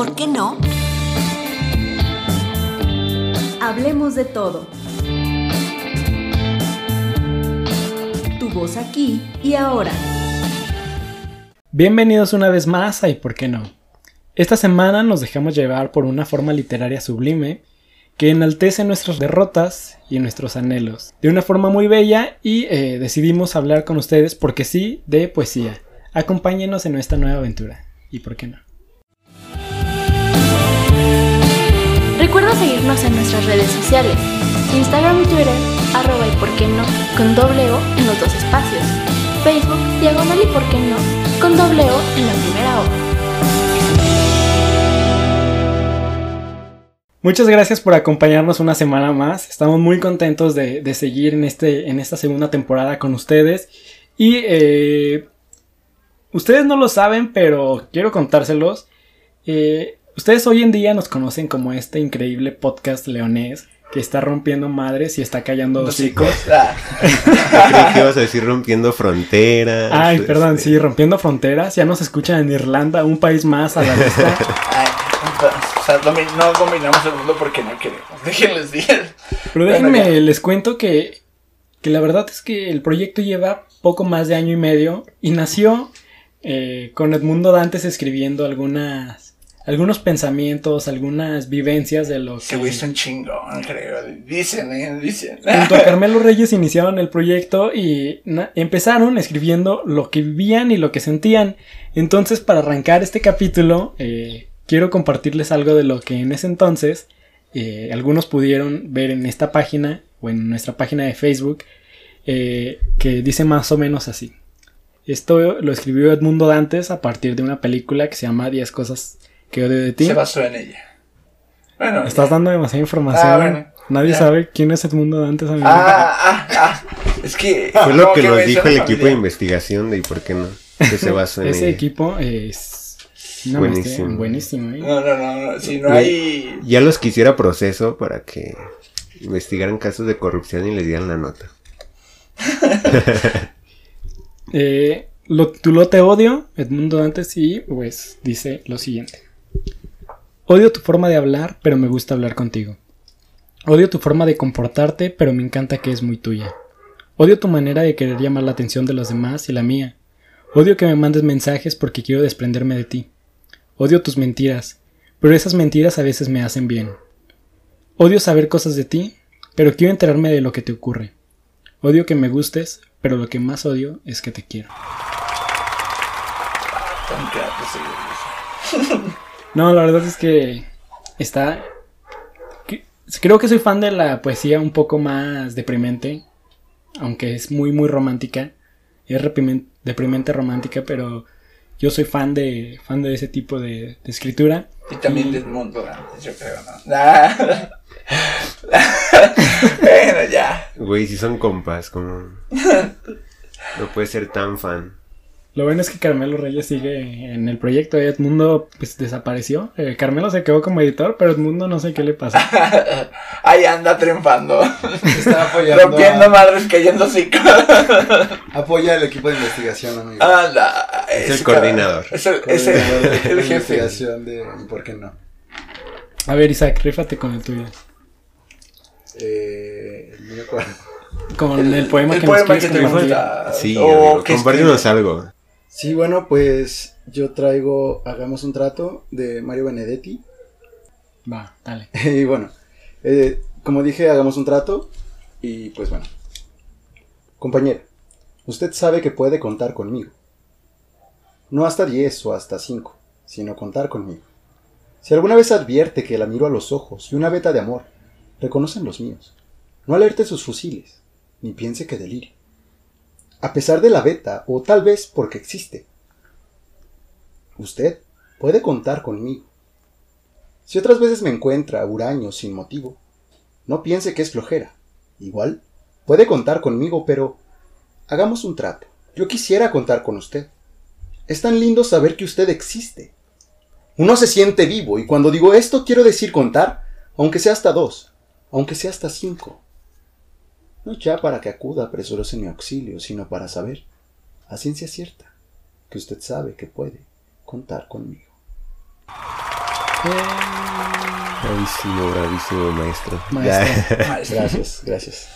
por qué no? Hablemos de todo. Tu voz aquí y ahora. Bienvenidos una vez más a ¿Y por qué no? Esta semana nos dejamos llevar por una forma literaria sublime que enaltece nuestras derrotas y nuestros anhelos de una forma muy bella y eh, decidimos hablar con ustedes porque sí de poesía. Acompáñenos en nuestra nueva aventura. ¿Y por qué no? Recuerda seguirnos en nuestras redes sociales, Instagram y Twitter, arroba y por qué no, con doble O en los dos espacios, Facebook, diagonal y por qué no, con doble O en la primera O. Muchas gracias por acompañarnos una semana más. Estamos muy contentos de, seguir en, este, en esta segunda temporada con ustedes. Y eh, ustedes no lo saben, pero quiero contárselos. Eh, ustedes hoy en día nos conocen como este increíble podcast leonés que está rompiendo madres y está callando hocicos. Creí que ibas a decir rompiendo fronteras. Ay, perdón, este. sí, rompiendo fronteras. Ya nos escuchan en Irlanda, un país más a la vista. O sea, no dominamos el mundo porque no queremos. Déjenles decir. Pero déjenme, les cuento que, que la verdad es que el proyecto lleva poco más de año y medio y nació eh, con Edmundo Dantes escribiendo algunas algunos pensamientos, algunas vivencias de lo que... Se hizo un chingón, creo. Dicen, eh, dicen. Junto a Carmelo Reyes iniciaron el proyecto y empezaron escribiendo lo que vivían y lo que sentían. Entonces, para arrancar este capítulo, eh, quiero compartirles algo de lo que en ese entonces eh, algunos pudieron ver en esta página o en nuestra página de Facebook, eh, que dice más o menos así. Esto lo escribió Edmundo Dantes a partir de una película que se llama 10 cosas que odio de ti. Se basó en ella. Bueno, estás dando demasiada información. Ah, Nadie sabe quién es Edmundo Dantes. Amigo. Ah, ah, ah. Es que. Fue lo que, nos dijo el equipo de investigación de y por qué no. Que se basó en Ese equipo es buenísimo. buenísimo, ¿eh? No, no, no, si no hay... Ya los quisiera proceso para que investigaran casos de corrupción y les dieran la nota. eh, lo, tu lo te odio, Edmundo Dantes, y pues dice lo siguiente. Odio tu forma de hablar, pero me gusta hablar contigo. Odio tu forma de comportarte, pero me encanta que es muy tuya. Odio tu manera de querer llamar la atención de los demás y la mía. Odio que me mandes mensajes porque quiero desprenderme de ti. Odio tus mentiras, pero esas mentiras a veces me hacen bien. Odio saber cosas de ti, pero quiero enterarme de lo que te ocurre. Odio que me gustes, pero lo que más odio es que te quiero. No, la verdad es que está... Creo que soy fan de la poesía un poco más deprimente, aunque es muy, muy romántica. Es deprimente romántica, pero yo soy fan de fan de ese tipo de, escritura. Y también del mundo antes, yo creo, ¿no? bueno, ya. Güey, si son compas, como... No puede ser tan fan. Lo bueno es que Carmelo Reyes sigue en el proyecto. Edmundo pues desapareció. Eh, Carmelo se quedó como editor, pero Edmundo no sé qué le pasa. Ahí anda triunfando. Está apoyando. Rompiendo madres, cayendo cinco. Apoya el equipo de investigación, amigo. Anda, es, el coordinador. Es el, es el, de investigación de ¿por qué no? A ver, Isaac, rífate con el tuyo. Eh, no me acuerdo. Con el, poema el que poema nos que te. Sí, oh, compártenos algo. Sí, bueno, pues yo traigo Hagamos un trato de Mario Benedetti. Va, dale. y bueno, eh, como dije, hagamos un trato. Y pues bueno. Compañera, usted sabe que puede contar conmigo. No hasta 10 o hasta 5, sino contar conmigo. Si alguna vez advierte que la miro a los ojos y una veta de amor, reconocen los míos. No alerte sus fusiles, ni piense que delire a pesar de la beta, o tal vez porque existe. Usted puede contar conmigo. Si otras veces me encuentra huraño sin motivo, no piense que es flojera. Igual, puede contar conmigo, pero hagamos un trato. Yo quisiera contar con usted. Es tan lindo saber que usted existe. Uno se siente vivo, y cuando digo esto quiero decir contar, aunque sea hasta dos, aunque sea hasta cinco no ya para que acuda presuroso en mi auxilio, sino para saber, a ciencia cierta, que usted sabe que puede contar conmigo. Bravísimo, bravísimo maestro. Maestro. Gracias, gracias.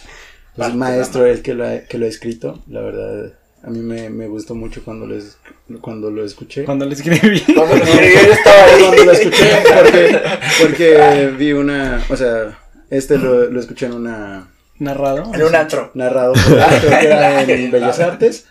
Pues el maestro el que lo, ha, que lo ha escrito, la verdad, a mí me, me gustó mucho cuando lo, es- cuando lo escuché. Cuando le escribí. Cuando lo escribió yo estaba ahí. Cuando lo escuché, porque, porque vi una, o sea, este lo, lo escuché en una, Narrado. En un antro. narrado por creo que era en Bellas Artes.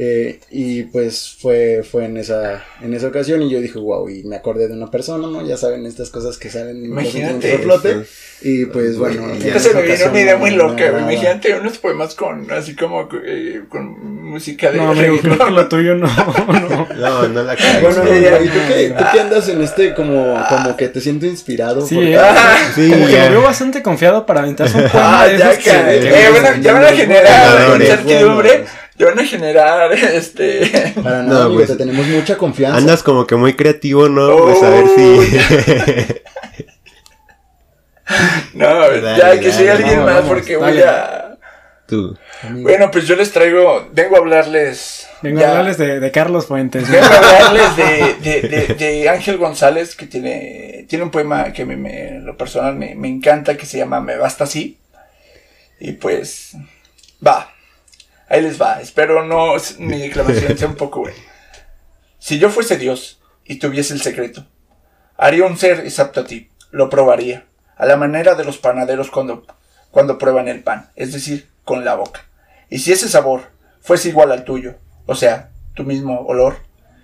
Eh, y pues fue, fue en esa, en esa ocasión y yo dije, wow, y me acordé de una persona, ¿no? Ya saben estas cosas que salen en Imagínate. a flote. Y pues bueno. en esa se me vino una idea muy me loca, agradaba. Imagínate unos poemas con, así como, eh, con música de No, amigo, creo que lo tuyo no. no. No, no la cagues. Bueno, güey. amigo, ¿y tú qué, tú qué andas en este como, como que te siento inspirado? Sí, Porque- eh. Ah, Sí, Como que ya. lo veo bastante confiado para aventarse un poema Ah, ya que, que- que- eh, bueno, ya van a generar incertidumbre, ya van a generar, este, Para No, nada, amigo, pues, te tenemos mucha confianza. Andas como que muy creativo, ¿no? Pues a ver si. no, Dale, ya que siga alguien no, más vamos, porque voy dale. a, Tú. Bueno, pues yo les traigo, vengo a hablarles, Vengo ya- a hablarles de, de Carlos Fuentes. Vengo a hablarles de, de, de, de Ángel González, que tiene, tiene un poema que a mí me, en lo personal me, me encanta, que se llama Me Basta Así. Y pues, va, ahí les va. Espero no, mi declamación sea un poco buena. Si yo fuese Dios y tuviese el secreto, haría un ser exacto a ti, lo probaría, a la manera de los panaderos cuando, cuando prueban el pan, es decir, con la boca. Y si ese sabor fuese igual al tuyo, o sea, tu mismo olor,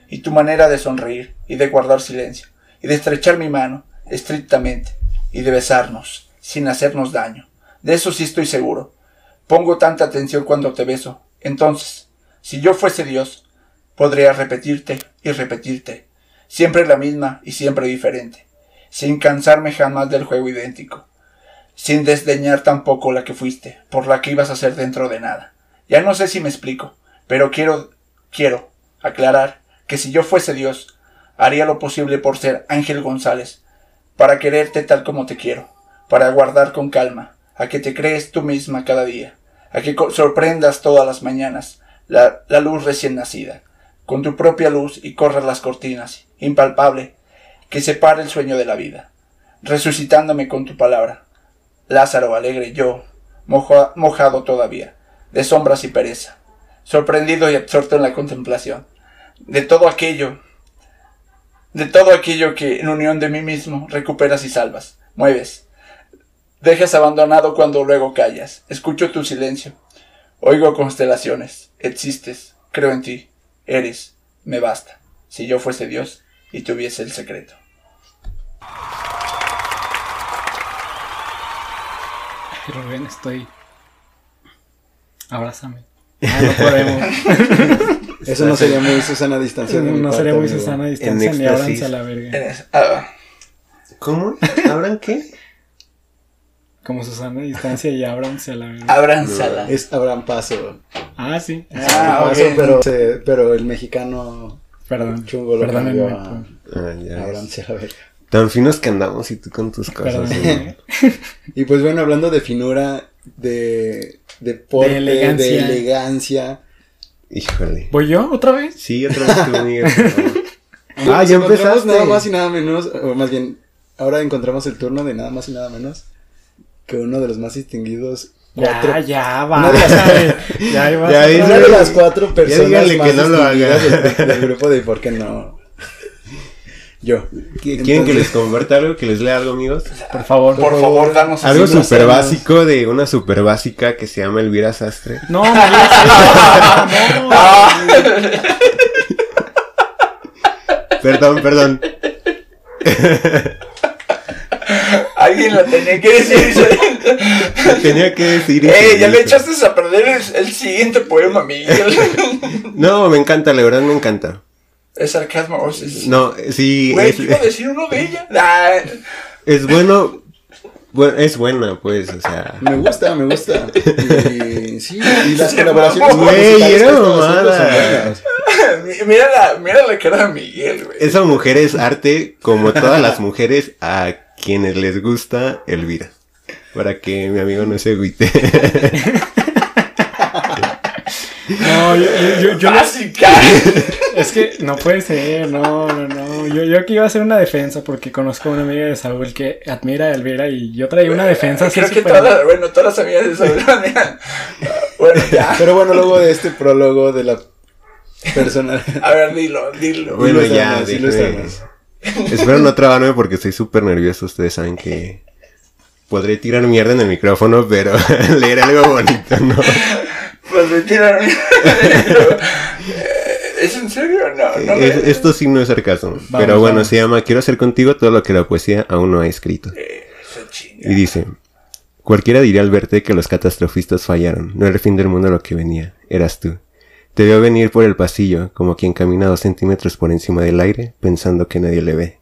y tu manera de sonreír y de guardar silencio, y de estrechar mi mano estrictamente, y de besarnos, sin hacernos daño. De eso sí estoy seguro. Pongo tanta atención cuando te beso. Entonces, si yo fuese Dios, podría repetirte y repetirte, siempre la misma y siempre diferente, sin cansarme jamás del juego idéntico, sin desdeñar tampoco la que fuiste, por la que ibas a ser dentro de nada. Ya no sé si me explico, pero quiero, quiero aclarar que si yo fuese Dios, haría lo posible por ser Ángel González, para quererte tal como te quiero, para guardar con calma, a que te crees tú misma cada día, a que sorprendas todas las mañanas la, la luz recién nacida, con tu propia luz y corras las cortinas, impalpable, que separe el sueño de la vida, resucitándome con tu palabra. Lázaro alegre yo, mojo- mojado todavía, de sombras y pereza, sorprendido y absorto en la contemplación, de todo aquello, de todo aquello que en unión de mí mismo recuperas y salvas, mueves, dejas abandonado cuando luego callas, escucho tu silencio, oigo constelaciones, existes, creo en ti, eres, me basta, si yo fuese Dios y tuviese el secreto. Rubén, estoy. Abrázame. Ah, no podemos. Eso no sería muy Susana distancia. no parte, sería muy. Susana a distancia En ni éxtasis. ábranse a la verga. Ah, ¿Cómo? ¿Abran qué? Como Susana a distancia y ábranse a la verga. abránzala. Es Abraham Paso. Ah, sí. Ah. Paso, pero, se- pero el mexicano Perdón. chungo lo cambió a Ah, ya ves. Abraham, sí, a ver. Tan finos que andamos y tú con tus cosas. Güey. Y pues bueno, hablando de finura, de, de porte, De de elegancia. Híjole. ¿Voy yo otra vez? Sí, otra vez tú, Miguel. Ah, ya empezaste. Nada más y nada menos, o más bien, ahora encontramos el turno de nada más y nada menos que uno de los más distinguidos. Cuatro, Ya, ya, Una va. de Ya, Ya una de las cuatro personas díganle más que no lo haga. del, del grupo de ¿Por qué no? Yo. ¿Qui- ¿Quieren Entonces- que les comparta algo? ¿Que les lea algo, amigos? Por favor. Por favor, danos Algo súper básico de una súper básica que se llama Elvira Sastre. No. No. Perdón, perdón. Alguien la tenía que decir. Tenía que decir ¡Eh! Ya le echaste a perder el, el siguiente poema, Miguel. No, me encanta, la verdad me encanta. es sarcasmo. o sea, es- No, sí, Güey, es, iba a decir uno de ella. Ah, es bueno. Bueno, es buena, pues, o sea. Me gusta, me gusta. Y sí, y las Sí, colaboraciones Güey, era mamada. mira, la, mira la cara de Miguel, güey. Esa mujer es arte como todas las mujeres a quienes les gusta Elvira. Para que mi amigo no se agüite. No, yo, yo, yo, yo- es que no puede ser, no, no, no. Yo, yo aquí iba a hacer una defensa porque conozco a una amiga de Saúl que admira a Elvira y yo traía una defensa así Creo que todas, bueno, todas las amigas de Saúl. Bueno, ya. Pero bueno, luego de este prólogo de la persona. A ver, dilo, dilo. Bueno, ya, ilustranos. Espero no trabarme porque estoy súper nervioso. Ustedes saben que podré tirar mierda en el micrófono, pero leer algo bonito, ¿no? Pues me tiraron. ¿Es en serio? No, no. Es- esto sí no es sarcasmo. pero bueno, vamos. se llama Quiero hacer contigo todo lo que la poesía aún no ha escrito. Eso chinga. Y dice, cualquiera diría al verte que los catastrofistas fallaron, no era el fin del mundo lo que venía, eras tú. Te veo venir por el pasillo, como quien camina dos centímetros por encima del aire, pensando que nadie le ve.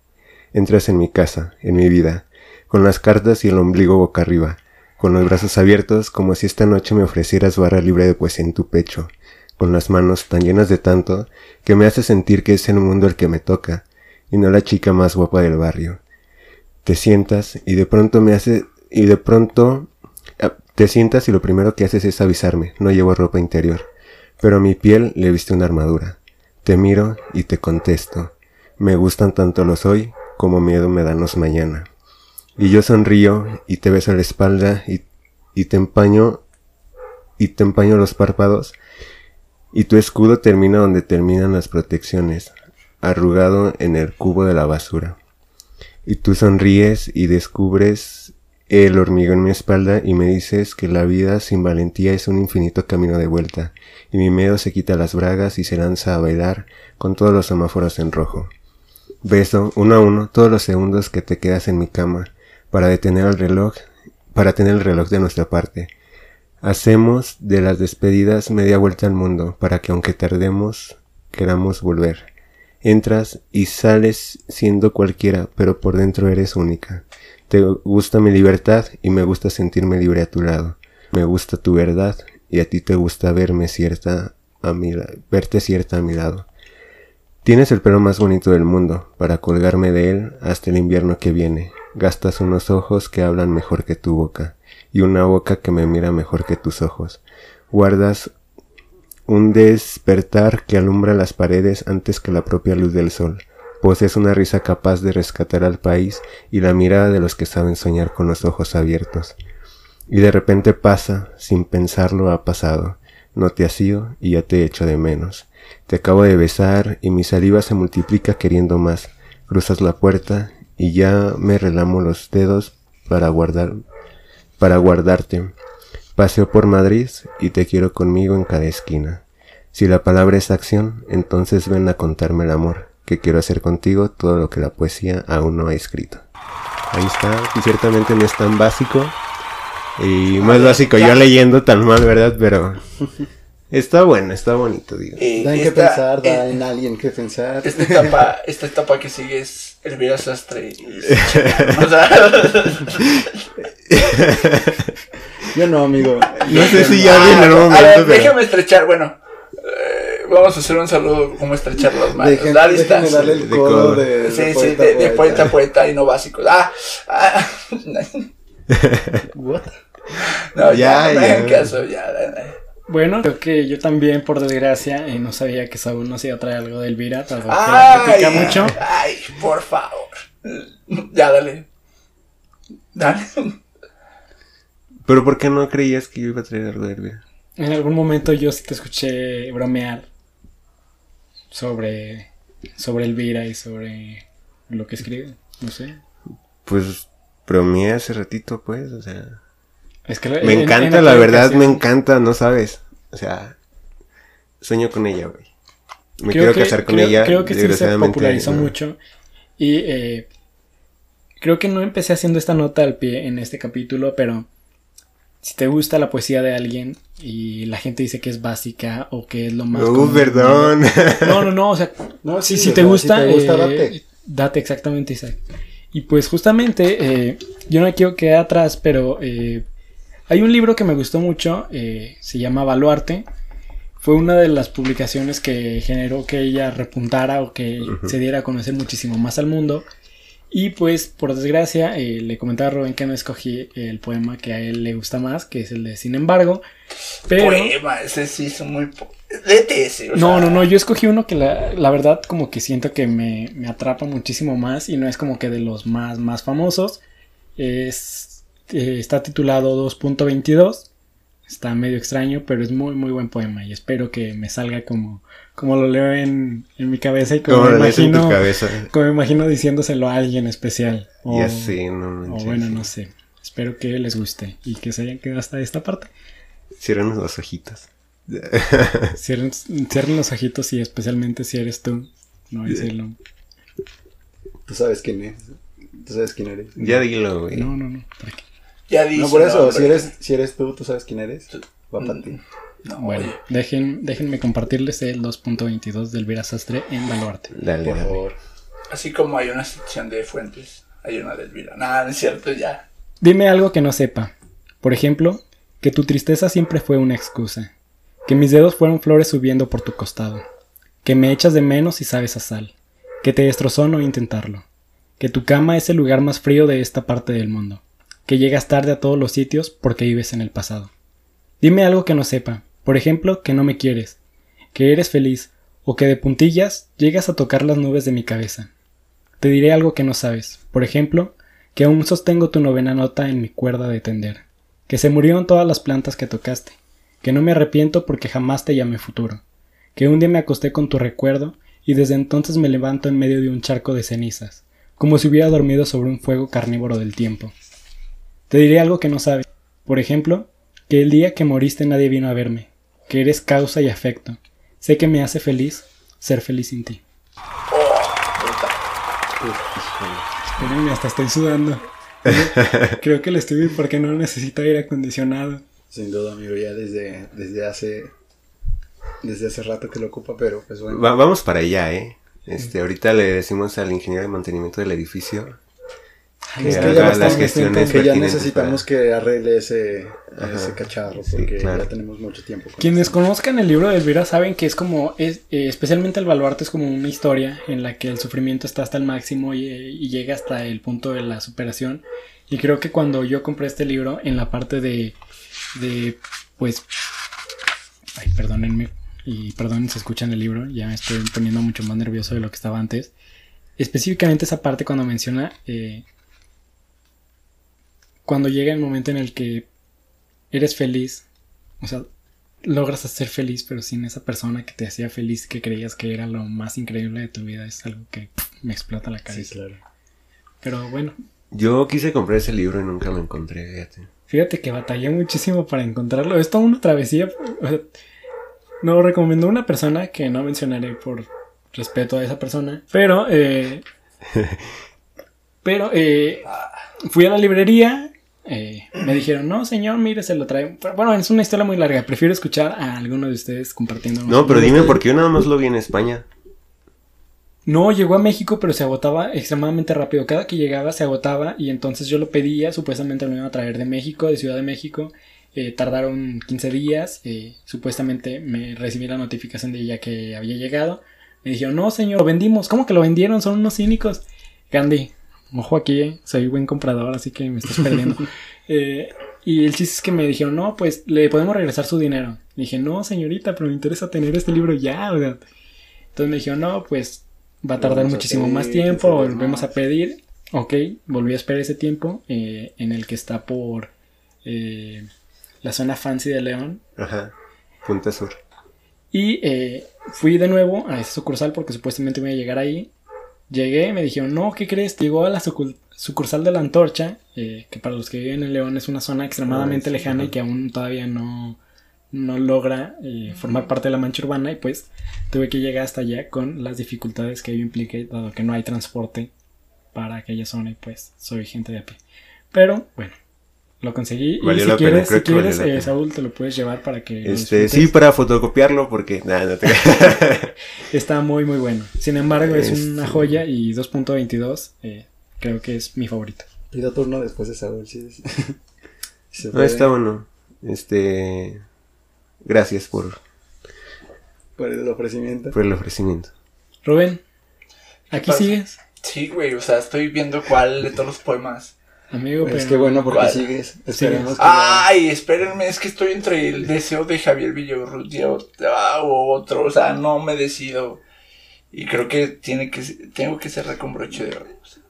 Entras en mi casa, en mi vida, con las cartas y el ombligo boca arriba, con los brazos abiertos, como si esta noche me ofrecieras barra libre de poesía en tu pecho, con las manos tan llenas de tanto, que me hace sentir que es el mundo el que me toca, y no la chica más guapa del barrio. Te sientas y de pronto me hace y de pronto ah, te sientas y lo primero que haces es avisarme, no llevo ropa interior, pero a mi piel le viste una armadura. Te miro y te contesto. Me gustan tanto los hoy como miedo me dan los mañana. Y yo sonrío y te beso la espalda y, y te empaño y te empaño los párpados y tu escudo termina donde terminan las protecciones, arrugado en el cubo de la basura. Y tú sonríes y descubres el hormigón en mi espalda y me dices que la vida sin valentía es un infinito camino de vuelta, y mi miedo se quita las bragas y se lanza a bailar con todos los semáforos en rojo. Beso uno a uno todos los segundos que te quedas en mi cama para detener el reloj, para tener el reloj de nuestra parte. Hacemos de las despedidas media vuelta al mundo para que aunque tardemos, queramos volver. Entras y sales siendo cualquiera, pero por dentro eres única. Te gusta mi libertad y me gusta sentirme libre a tu lado. Me gusta tu verdad y a ti te gusta verme cierta a mi verte cierta a mi lado. Tienes el pelo más bonito del mundo, para colgarme de él hasta el invierno que viene. Gastas unos ojos que hablan mejor que tu boca, y una boca que me mira mejor que tus ojos. Guardas un despertar que alumbra las paredes antes que la propia luz del sol. Posees una risa capaz de rescatar al país y la mirada de los que saben soñar con los ojos abiertos. Y de repente pasa, sin pensarlo ha pasado. No te has ido y ya te echo de menos. Te acabo de besar y mi saliva se multiplica queriendo más. Cruzas la puerta y ya me relamo los dedos para guardar, para guardarte. Paseo por Madrid y te quiero conmigo en cada esquina. Si la palabra es acción, entonces ven a contarme el amor, que quiero hacer contigo todo lo que la poesía aún no ha escrito. Ahí está, y ciertamente no es tan básico. Y más básico yo leyendo tan mal, ¿verdad? Pero está bueno, está bonito, digo. Eh, Da en qué pensar, da eh, en alguien que pensar. Esta etapa, esta etapa que sigue es Elvira Sastre. o sea, Yo no, amigo. No sé si ya viene el a momento, ver, pero... déjame estrechar, bueno. Vamos a hacer un saludo, como estrechar las manos. Dejen- la distancia. darle el De codo codo. de, Sí, de sí, poeta, de, de poeta poeta. a poeta y no básicos. Ah, ah, What? no, ya, Ya, no me hagan ya. caso, ya. Bueno, creo que yo también, por desgracia, eh, no sabía que Saúl nos iba a traer algo de Elvira, que Ay, platica mucho. ay, por favor. Ya, dale. Dale. Pero ¿por qué no creías que yo iba a traer algo de Elvira? En algún momento yo sí te escuché bromear sobre, sobre Elvira y sobre lo que escribe. No sé. Pues bromeé hace ratito, pues, o sea... Es que Me en- encanta, en la verdad, me encanta, no sabes. O sea, sueño con ella, güey. Me creo quiero que- casar con creo- ella. Creo que sí se popularizó no. mucho. Y eh, creo que no empecé haciendo esta nota al pie en este capítulo, pero si te gusta la poesía de alguien y la gente dice que es básica o que es lo más... Uh, común, perdón. No, no, no, o sea, No, si, sí, si o te sea, gusta, si te gusta, eh, date. date exactamente, Isaac. Y pues justamente, eh, yo no me quiero quedar atrás, pero eh, hay un libro que me gustó mucho, eh, se llama Baluarte. Fue una de las publicaciones que generó que ella repuntara o que se diera a conocer muchísimo más al mundo. Y pues, por desgracia, eh, le comentaba a Rubén que no escogí el poema que a él le gusta más, que es el de Sin embargo. Pero... Poema, ese sí es muy... po- Léete ese, o No, sea, no, no, yo escogí uno que la, la verdad como que siento que me, me atrapa muchísimo más y no es como que de los más, más famosos. Es, eh, está titulado 2.22. Está medio extraño, pero es muy, muy buen poema y espero que me salga como, como lo leo en, en mi cabeza y como, Como me lo lees en tu imagino, cabeza. como me imagino diciéndoselo a alguien especial. O, Ya sé, no o manches. bueno, no sé. Espero que les guste y que se hayan quedado hasta esta parte. Cierren los ojitos. Cierren, cierren los ojitos y especialmente si eres tú. No decirlo. Tú sabes quién es. Tú sabes quién eres. Ya dilo, güey. No, no, no. ¿para qué? Ya dice No, por eso, si eres, si eres tú, tú sabes quién eres. Va para ti. No, Bueno, oye, dejen, déjenme compartirles el 2.22 del Vera Sastre en Baluarte. Dale, Por dale. favor. así como hay una sección de fuentes, hay una de Elvira. Nada, no es cierto, ya. Dime algo que no sepa. Por ejemplo, que tu tristeza siempre fue una excusa. Que mis dedos fueron flores subiendo por tu costado. Que me echas de menos y sabes a sal. Que te destrozó no intentarlo. Que tu cama es el lugar más frío de esta parte del mundo. Que llegas tarde a todos los sitios porque vives en el pasado. Dime algo que no sepa. Por ejemplo, que no me quieres. Que eres feliz. O que de puntillas llegas a tocar las nubes de mi cabeza. Te diré algo que no sabes. Por ejemplo, que aún sostengo tu novena nota en mi cuerda de tender, que se murieron todas las plantas que tocaste, que no me arrepiento porque jamás te llamé futuro, que un día me acosté con tu recuerdo y desde entonces me levanto en medio de un charco de cenizas, como si hubiera dormido sobre un fuego carnívoro del tiempo. Te diré algo que no sabes, por ejemplo, que el día que moriste nadie vino a verme, que eres causa y afecto, sé que me hace feliz ser feliz sin ti. Espérenme, hasta estoy sudando. Creo que el estudio porque no necesita aire acondicionado. Sin duda, amigo, ya desde, desde hace. Desde hace rato que lo ocupa, pero pues bueno. Va- vamos para allá, ¿eh? Este, ahorita le decimos al ingeniero de mantenimiento del edificio que es que ya las que ya necesitamos que arregle ese, Ajá. ese cacharro, Sí, porque claro. ya tenemos mucho tiempo. con Quienes esto. conozcan el libro de Elvira saben que es como, es, eh, especialmente el baluarte es como una historia en la que el sufrimiento está hasta el máximo y, y llega hasta el punto de la superación. Y creo que cuando yo compré este libro, en la parte de, de pues, ay, perdónenme, y perdonen si escuchan el libro, ya me estoy poniendo mucho más nervioso de lo que estaba antes. Específicamente esa parte cuando menciona, eh, cuando llega el momento en el que eres feliz, o sea, logras ser feliz, pero sin esa persona que te hacía feliz, que creías que era lo más increíble de tu vida, es algo que pff, me explota la Sí, cabeza. claro. Pero bueno, Yo quise comprar ese libro y nunca lo encontré, fíjate. fíjate que batallé muchísimo para encontrarlo. Es toda una travesía. o sea, me lo recomendó una persona que no mencionaré por respeto a esa persona. Pero, eh, pero, eh, fui a la librería. Eh, me dijeron, no, señor, mire, se lo trae. Pero, bueno, es una historia muy larga. Prefiero escuchar a alguno de ustedes compartiendo. No, pero dime por qué yo nada más lo vi en España. No, llegó a México, pero se agotaba extremadamente rápido. Cada que llegaba se agotaba y entonces yo lo pedía. Supuestamente lo iban a traer de México, de Ciudad de México. Eh, tardaron 15 días. eh, supuestamente me recibí la notificación de ya que había llegado. Me dijeron, no, señor, lo vendimos. ¿Cómo que lo vendieron? Son unos cínicos. Gandhi, ojo aquí, eh, soy buen comprador, así que me estás perdiendo. Eh, y el chiste es que me dijeron, no, pues le podemos regresar su dinero. dije, no, señorita, pero me interesa tener este libro ya. o sea. Entonces me dijeron, no, pues va a tardar Vamos a muchísimo pedir, más tiempo, volvemos más. a pedir. Ok, volví a esperar ese tiempo eh, en el que está por eh, la zona fancy de León. Ajá. Punta Sur. Y eh, fui de nuevo a esa sucursal porque supuestamente me iba a llegar ahí. Llegué, me dijeron, no, ¿qué crees? Llegó a la sucursal de la Antorcha, eh, que para los que viven en León es una zona extremadamente Ah, sí, lejana y que aún todavía no, no logra eh, formar parte de la mancha urbana y pues tuve que llegar hasta allá con las dificultades que ello implica, dado que no hay transporte para aquella zona y pues soy gente de a pie. Pero bueno, lo conseguí y si la pena, quieres, creo si quieres eh. Saúl, te lo puedes llevar para que... Este, sí, para fotocopiarlo porque... Nah, no te... Está muy muy bueno. Sin embargo, es Este- una joya y 2.22 eh, creo que es mi favorito. Pido turno después de Saúl, sí. sí. Se no, está bueno. Este... Gracias por, Por el ofrecimiento. por el ofrecimiento. Rubén, ¿aquí sigues? Sí, güey, o sea, estoy viendo cuál de todos los poemas. Amigo, Es pero- que bueno, porque ¿Cuál? sigues. Esperemos que Ay, espérenme, es que estoy entre el deseo de Javier Villarrutia o, ah, o otro, o sea, no me decido. Y creo que tiene que tengo que cerrar con broche de oro. O sea,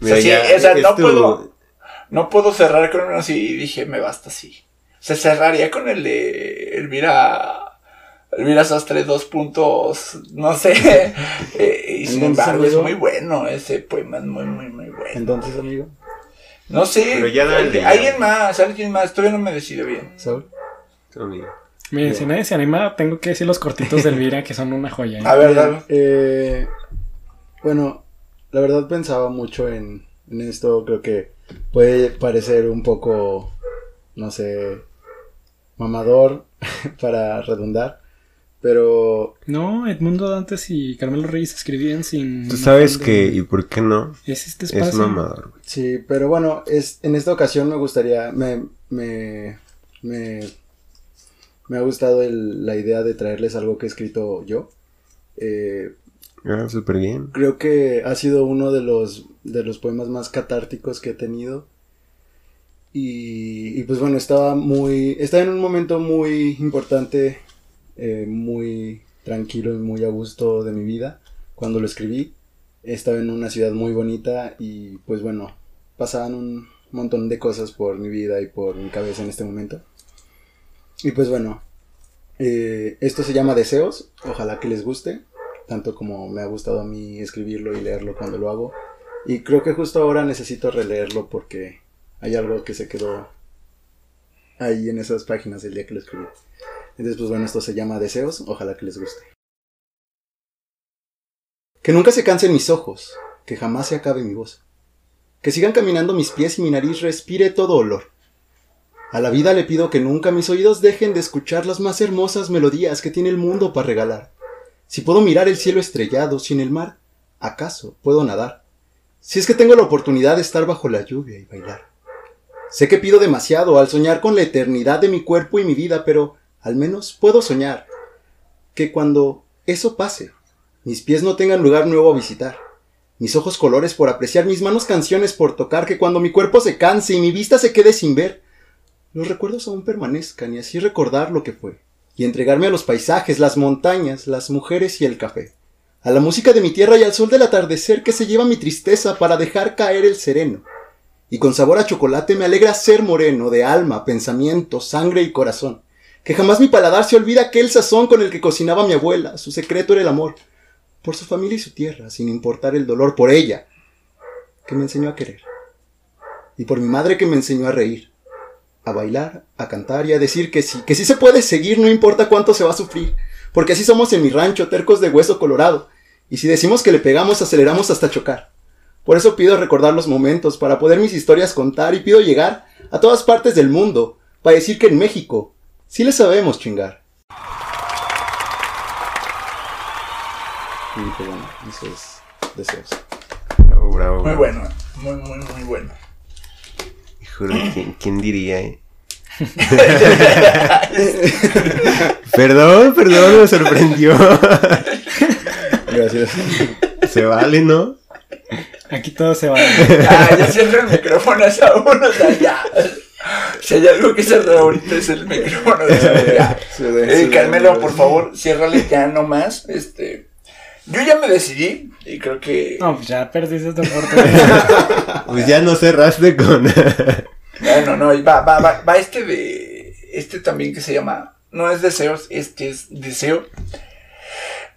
Mira, sí, ya, o sea, es no tu- puedo- no puedo cerrar con uno así y dije, me basta así. O sea, cerraría con el de Elvira, Elvira Sastre dos puntos, no sé. eh, y sin Entonces, embargo, es muy bueno, ese poema es muy, muy, muy bueno. Entonces, amigo, No sé, Pero ya dale, ya. alguien más, alguien más, todavía no me decido bien. Saúl. Miren, si nadie se anima, tengo que decir los cortitos de Elvira, que son una joya. ¿eh? A ver, dale. Eh, bueno, la verdad pensaba mucho en, en esto. Creo que puede parecer un poco, no sé, mamador para redundar. Pero No, Edmundo Dantes y Carmelo Reyes escribían sin... Tú sabes que, de- ¿y por qué no? Es este espacio. Es mamador, güey. sí, pero bueno, es, en esta ocasión me gustaría, me, me, me, me ha gustado el- la idea de traerles algo que he escrito yo. Eh, Ah, súper bien. Creo que ha sido uno de los, de los poemas más catárticos que he tenido. Y, y pues bueno, estaba muy. Estaba en un momento muy importante, eh, muy tranquilo y muy a gusto de mi vida cuando lo escribí. Estaba en una ciudad muy bonita y pues bueno, pasaban un montón de cosas por mi vida y por mi cabeza en este momento. Y pues bueno, eh, esto se llama Deseos, ojalá que les guste tanto como me ha gustado a mí escribirlo y leerlo cuando lo hago. Y creo que justo ahora necesito releerlo porque hay algo que se quedó ahí en esas páginas el día que lo escribí. Entonces, pues bueno, esto se llama Deseos, ojalá que les guste. Que nunca se cansen mis ojos, que jamás se acabe mi voz. Que sigan caminando mis pies y mi nariz respire todo olor. A la vida le pido que nunca mis oídos dejen de escuchar las más hermosas melodías que tiene el mundo para regalar. Si puedo mirar el cielo estrellado sin el mar, ¿acaso puedo nadar? Si es que tengo la oportunidad de estar bajo la lluvia y bailar. Sé que pido demasiado al soñar con la eternidad de mi cuerpo y mi vida, pero al menos puedo soñar que cuando eso pase, mis pies no tengan lugar nuevo a visitar, mis ojos colores por apreciar, mis manos canciones por tocar, que cuando mi cuerpo se canse y mi vista se quede sin ver, los recuerdos aún permanezcan y así recordar lo que fue y entregarme a los paisajes, las montañas, las mujeres y el café, a la música de mi tierra y al sol del atardecer que se lleva mi tristeza para dejar caer el sereno. Y con sabor a chocolate me alegra ser moreno de alma, pensamiento, sangre y corazón. Que jamás mi paladar se olvida aquel sazón con el que cocinaba mi abuela, su secreto era el amor, por su familia y su tierra, sin importar el dolor, por ella, que me enseñó a querer. Y por mi madre que me enseñó a reír a bailar, a cantar y a decir que sí, que sí se puede seguir, no importa cuánto se va a sufrir, porque así somos en mi rancho, tercos de hueso colorado, y si decimos que le pegamos, aceleramos hasta chocar. Por eso pido recordar los momentos, para poder mis historias contar, y pido llegar a todas partes del mundo, para decir que en México sí le sabemos chingar. Y pues bueno, eso es deseos. Bravo, bravo, Muy bravo. bueno, muy, muy, muy bueno. Juro, ¿quién, quién diría, eh? perdón, perdón, me sorprendió. Gracias. Se vale, ¿no? Aquí todo se va. Ah, ya cierra el micrófono a Saúl, o sea, ya. Si hay algo que cerrar ahorita es el micrófono de Eh, Carmelo, por favor, ciérrale ya nomás. Este, yo ya me decidí y creo que. No, pues ya perdiste tu oportunidad. Pues ya no cerraste con. Bueno, no, va, va, va, va este de. Este también que se llama. No es deseos, este es deseo.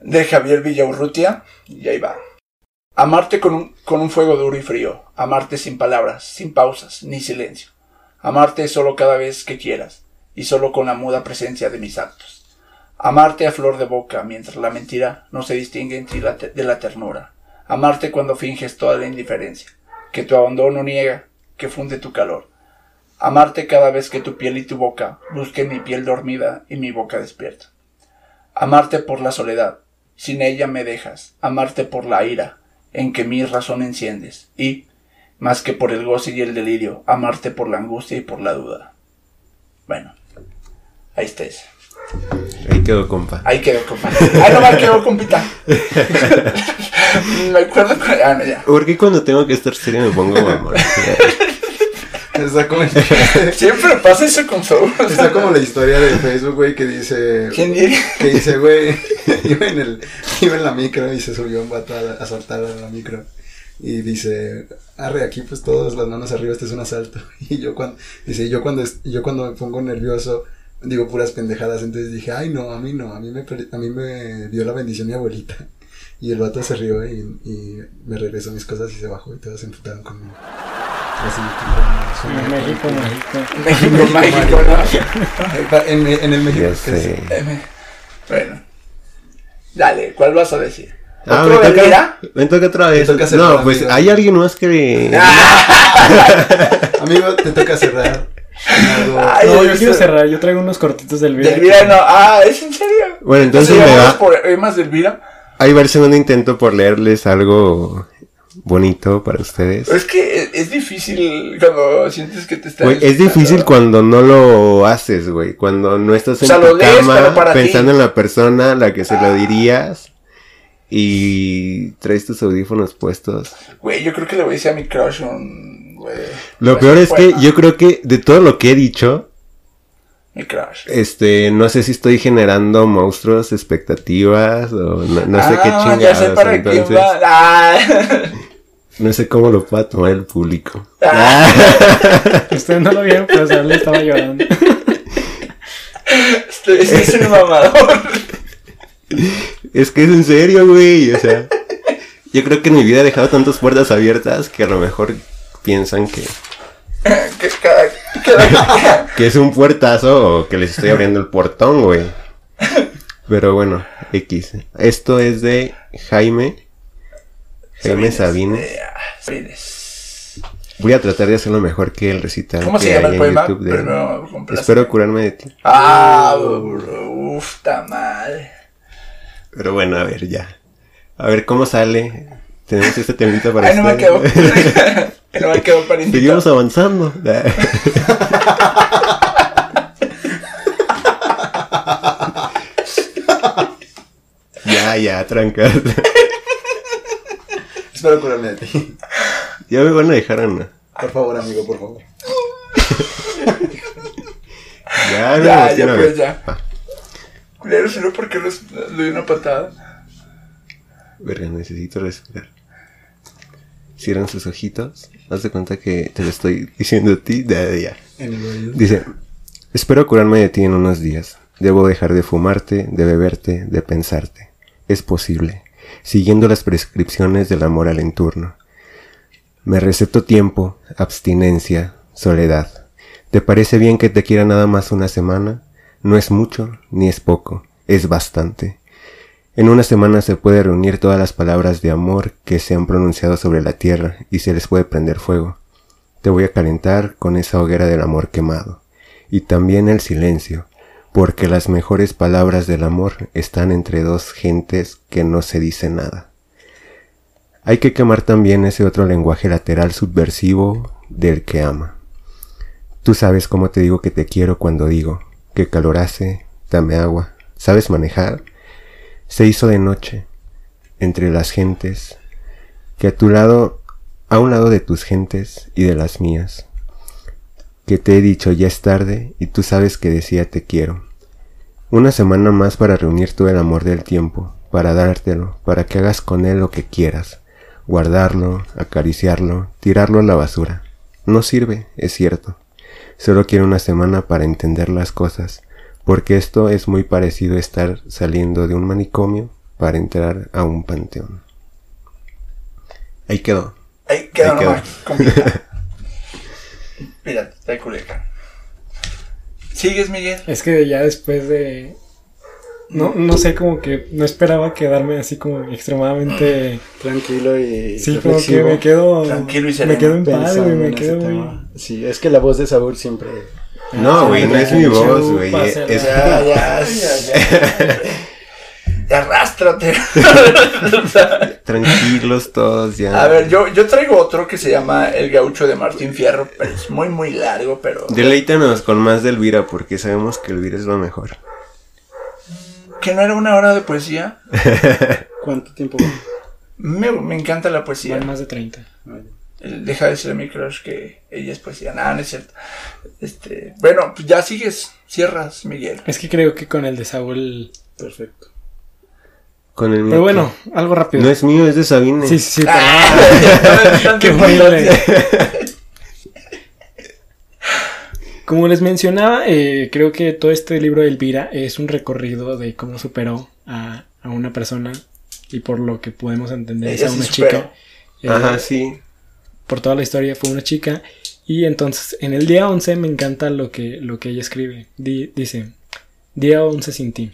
De Javier Villaurrutia. Y ahí va. Amarte con un, con un fuego duro y frío. Amarte sin palabras, sin pausas, ni silencio. Amarte solo cada vez que quieras. Y solo con la muda presencia de mis actos. Amarte a flor de boca mientras la mentira no se distingue en ti de la ternura. Amarte cuando finges toda la indiferencia. Que tu abandono niega, que funde tu calor. Amarte cada vez que tu piel y tu boca busquen mi piel dormida y mi boca despierta. Amarte por la soledad, sin ella me dejas. Amarte por la ira, en que mi razón enciendes. Y, más que por el goce y el delirio, amarte por la angustia y por la duda. Bueno, ahí estés. Ahí quedó, compa. Ahí quedó, compa. Ahí nomás quedó, compita. Me acuerdo con... Ah, no, ya. ¿Por qué cuando tengo que estar serio me pongo mamón? Está como, Siempre pasa eso con Soul. está como la historia de Facebook, güey, que dice... ¿Quién diría? Que dice, güey, iba en, el, iba en la micro y se subió un vato a, a saltar a la micro. Y dice, arre, aquí pues todas las manos arriba, este es un asalto. Y yo cuando, dice, yo cuando, yo cuando me pongo nervioso, digo puras pendejadas. Entonces dije, ay no, a mí no, a mí me, a mí me dio la bendición mi abuelita. Y el vato se rió y, y me regresó mis cosas y se bajó y todos se emputaron conmigo. Así, En México, México. México mágico, ¿no? En, en el México. Bueno. Dale, ¿cuál vas a decir? Ah, ¿Otro me de Elvira? toca, me toca otra vez. toca hacer no, pues mí, hay alguien más que... Amigo, te toca cerrar. Ay, No, yo quiero cerrar. Yo traigo unos cortitos del De video. Elvira no. Ah, ¿es en serio? Bueno, entonces ¿Se me va- por Emas de Elvira? Ahí va el segundo intento por leerles algo bonito para ustedes. Es que es, es difícil cuando sientes que te estás... Güey, es difícil cuando no lo haces, güey. Cuando no estás en O sea, tu lees, cama para ti. pensando en la persona a la que se lo dirías y traes tus audífonos puestos. Güey, yo creo que le voy a decir a mi crush un... Güey, Lo pues, peor es que yo creo que de todo lo que he dicho, Mi crush. este, no sé si estoy generando monstruos, expectativas o no, no sé qué Ah, chingados. ya sé para entonces, quién va. Ah. no sé cómo lo pueda tomar el público. Ah. Ustedes no lo vieron, pero Saúl estaba llorando. Este, este es un mamador. Es que es en serio, güey. O sea, yo creo que en mi vida he dejado tantas puertas abiertas que a lo mejor piensan que, que es un puertazo o que les estoy abriendo el portón, güey. Pero bueno, X. Esto es de Jaime. Jaime Sabines. Eh, ah, Sabines. Voy a tratar de hacerlo mejor que el recital ¿Cómo que se llama hay el en poema? YouTube de-. Espero curarme de ti. Ah, uf, ta madre. Pero bueno, a ver, ya. A ver cómo sale. Tenemos este temita para Ay, no me quedó. no me quedó para. Seguimos avanzando. ya, ya, trancas. Espero curarme de ti. ya me van a dejar, Ana. Por favor, amigo, por favor. Ya, Ya, ya, pues ya. Culero, sino porque los, le di una patada. Verga, necesito respirar. Cierran sus ojitos. Haz de cuenta que te lo estoy diciendo a ti. En el oído. Dice, espero curarme de ti en unos días. Debo dejar de fumarte, de beberte, de pensarte. Es posible, siguiendo las prescripciones del amor al enturno. Me receto tiempo, abstinencia, soledad. ¿Te parece bien que te quiera nada más una semana? No es mucho, ni es poco, es bastante. En una semana se puede reunir todas las palabras de amor que se han pronunciado sobre la tierra y se les puede prender fuego. Te voy a calentar con esa hoguera del amor quemado. Y también el silencio, porque las mejores palabras del amor están entre dos gentes que no se dice nada. Hay que quemar también ese otro lenguaje lateral subversivo del que ama. Tú sabes cómo te digo que te quiero cuando digo, que calor hace, dame agua, ¿sabes manejar? Se hizo de noche, entre las gentes, que a tu lado, a un lado de tus gentes y de las mías, que te he dicho ya es tarde y tú sabes que decía te quiero. Una semana más para reunir todo el amor del tiempo, para dártelo, para que hagas con él lo que quieras, guardarlo, acariciarlo, tirarlo a la basura. No sirve, es cierto. Solo quiero una semana para entender las cosas, porque esto es muy parecido a estar saliendo de un manicomio para entrar a un panteón. Ahí quedó. Ahí quedó Ahí quedó. nomás complicado. Mira, está Culiacán. ¿Sigues, Miguel? Es que ya después de. No, no sé, como que no esperaba quedarme así como extremadamente. Tranquilo y Sí, como que me quedo. Tranquilo y Me sereno. quedo en paz, güey. Me quedo muy. Sí, es que la voz de Saúl siempre... No, güey, no es mi voz, güey. Es, ya, ya, ya. Ya arrástrate. tranquilos todos ya. A ver, yo, yo traigo otro que se llama El Gaucho de Martín Fierro, pero es muy, muy largo, pero... Deleítanos con más de Elvira, porque sabemos que Elvira es lo mejor. ¿Que no era una hora de poesía? ¿Cuánto tiempo va? Me, me encanta la poesía. Más de 30. El- Deja de decirle a mi crush que ella es poesía. Nada, no es cierto. Este, bueno, pues ya sigues, cierras, Miguel. Es que creo que con el de Saúl. Perfecto. Con el mío. Pero bueno, algo rápido. No es mío, es de Sabine. Sí, sí, sí. Ah, Qué baile. Como les mencionaba, eh, creo que todo este libro de Elvira es un recorrido de cómo superó a, a una persona y por lo que podemos entender es Ella a una chica. Eh, Ajá, sí. Por toda la historia fue una chica y entonces en el día 11 me encanta lo que, lo que ella escribe. Di- dice, día 11 sin ti.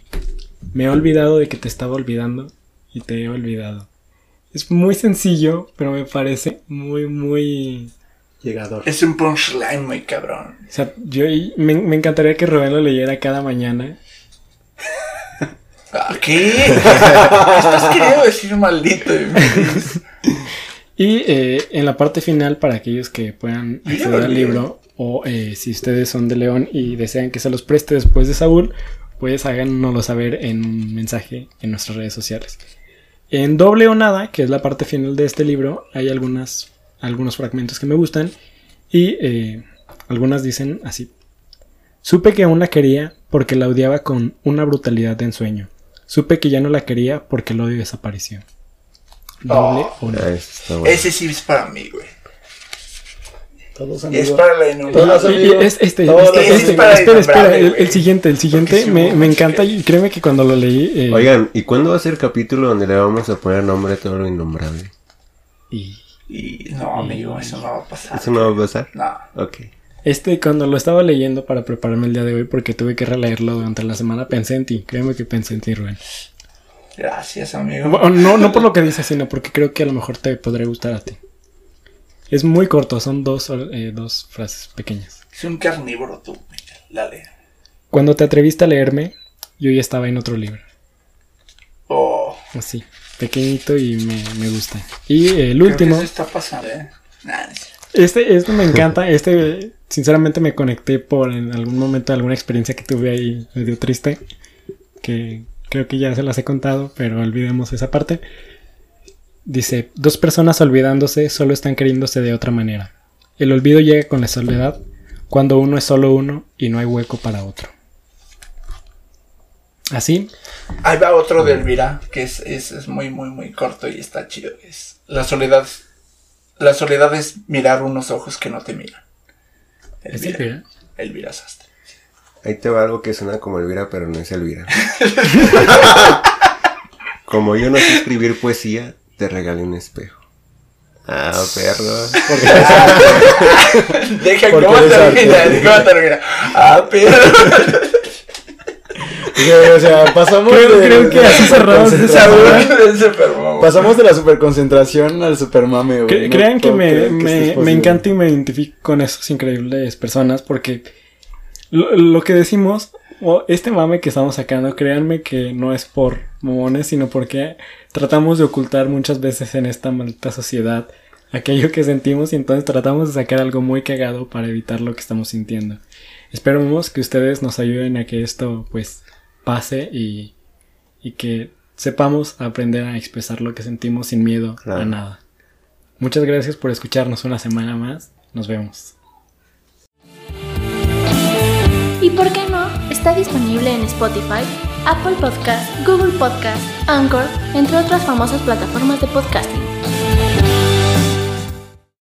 Me he olvidado de que te estaba olvidando y te he olvidado. Es muy sencillo, pero me parece muy, muy... Llegador. Es un punchline muy cabrón. O sea, yo y- me, me encantaría que Rubén lo leyera cada mañana. Ah, ¿Qué? ¿Qué estás queriendo decir, maldito? Y eh, en la parte final, para aquellos que puedan acceder al libro, o eh, si ustedes son de León y desean que se los preste después de Saúl, pues háganoslo saber en un mensaje en nuestras redes sociales. En Doble o Nada, que es la parte final de este libro, hay algunas, algunos fragmentos que me gustan y eh, algunas dicen así. Supe que aún la quería porque la odiaba con una brutalidad de ensueño. Supe que ya no la quería porque el odio desapareció. Doble Oh. Ah, bueno. Ese sí es para mí, güey. Todos Es para la amigos. es este, este, este, para espera, espera, innombrable, el, siguiente, el siguiente me, me encanta y créeme que cuando lo leí eh, Oigan, ¿y cuándo va a ser el capítulo donde le vamos a poner nombre a todo lo innombrable? y Y no, amigo, eso no va a pasar. ¿Eso no va a pasar? No. Ok. este cuando lo estaba leyendo para prepararme el día de hoy porque tuve que releerlo durante la semana pensé en ti, créeme que pensé en ti Rubén. Gracias, amigo. Bueno, no, no por lo que dices, sino porque creo que a lo mejor te podría gustar a ti. Es muy corto, son dos, eh, dos frases pequeñas. Es un carnívoro tú, Miguel. Dale. Cuando te atreviste a leerme, yo ya estaba en otro libro. Oh. Así, pequeñito y me, me gusta. Y el Creo último... eso está pasando, ¿eh? Este, este me encanta. Este, sinceramente, me conecté por en algún momento alguna experiencia que tuve ahí medio triste. Que creo que ya se las he contado, pero olvidemos esa parte. Dice: Dos personas olvidándose solo están queriéndose de otra manera. El olvido llega con la soledad cuando uno es solo uno y no hay hueco para otro. Así, Ahí va otro de Elvira, que es, es, es muy, muy, muy corto y está chido. Es la soledad. La soledad es mirar unos ojos que no te miran. ¿es Elvira. Elvira? Elvira Sastre. Ahí te va algo que suena como Elvira, pero no es Elvira. como yo no sé escribir poesía, te regalé un espejo. Ah, perro. Deja cómo termina, cómo termina. Ah, pero. O sea, pasamos Creo- de, creo que de la así cerramos esa. Pasamos de la superconcentración al supermame, güey. Cre- No crean que me, que me- me encanta y me identifico con esas increíbles personas porque lo, lo que decimos, o este mame que estamos sacando, créanme que no es por momones, sino porque tratamos de ocultar muchas veces en esta maldita sociedad aquello que sentimos y entonces tratamos de sacar algo muy cagado para evitar lo que estamos sintiendo. Esperemos que ustedes nos ayuden a que esto pues pase y, y que sepamos aprender a expresar lo que sentimos sin miedo a Claro. nada. Muchas gracias por escucharnos una semana más. Nos vemos. ¿Y por qué no? Está disponible en Spotify, Apple Podcast, Google Podcast, Anchor, entre otras famosas plataformas de podcasting.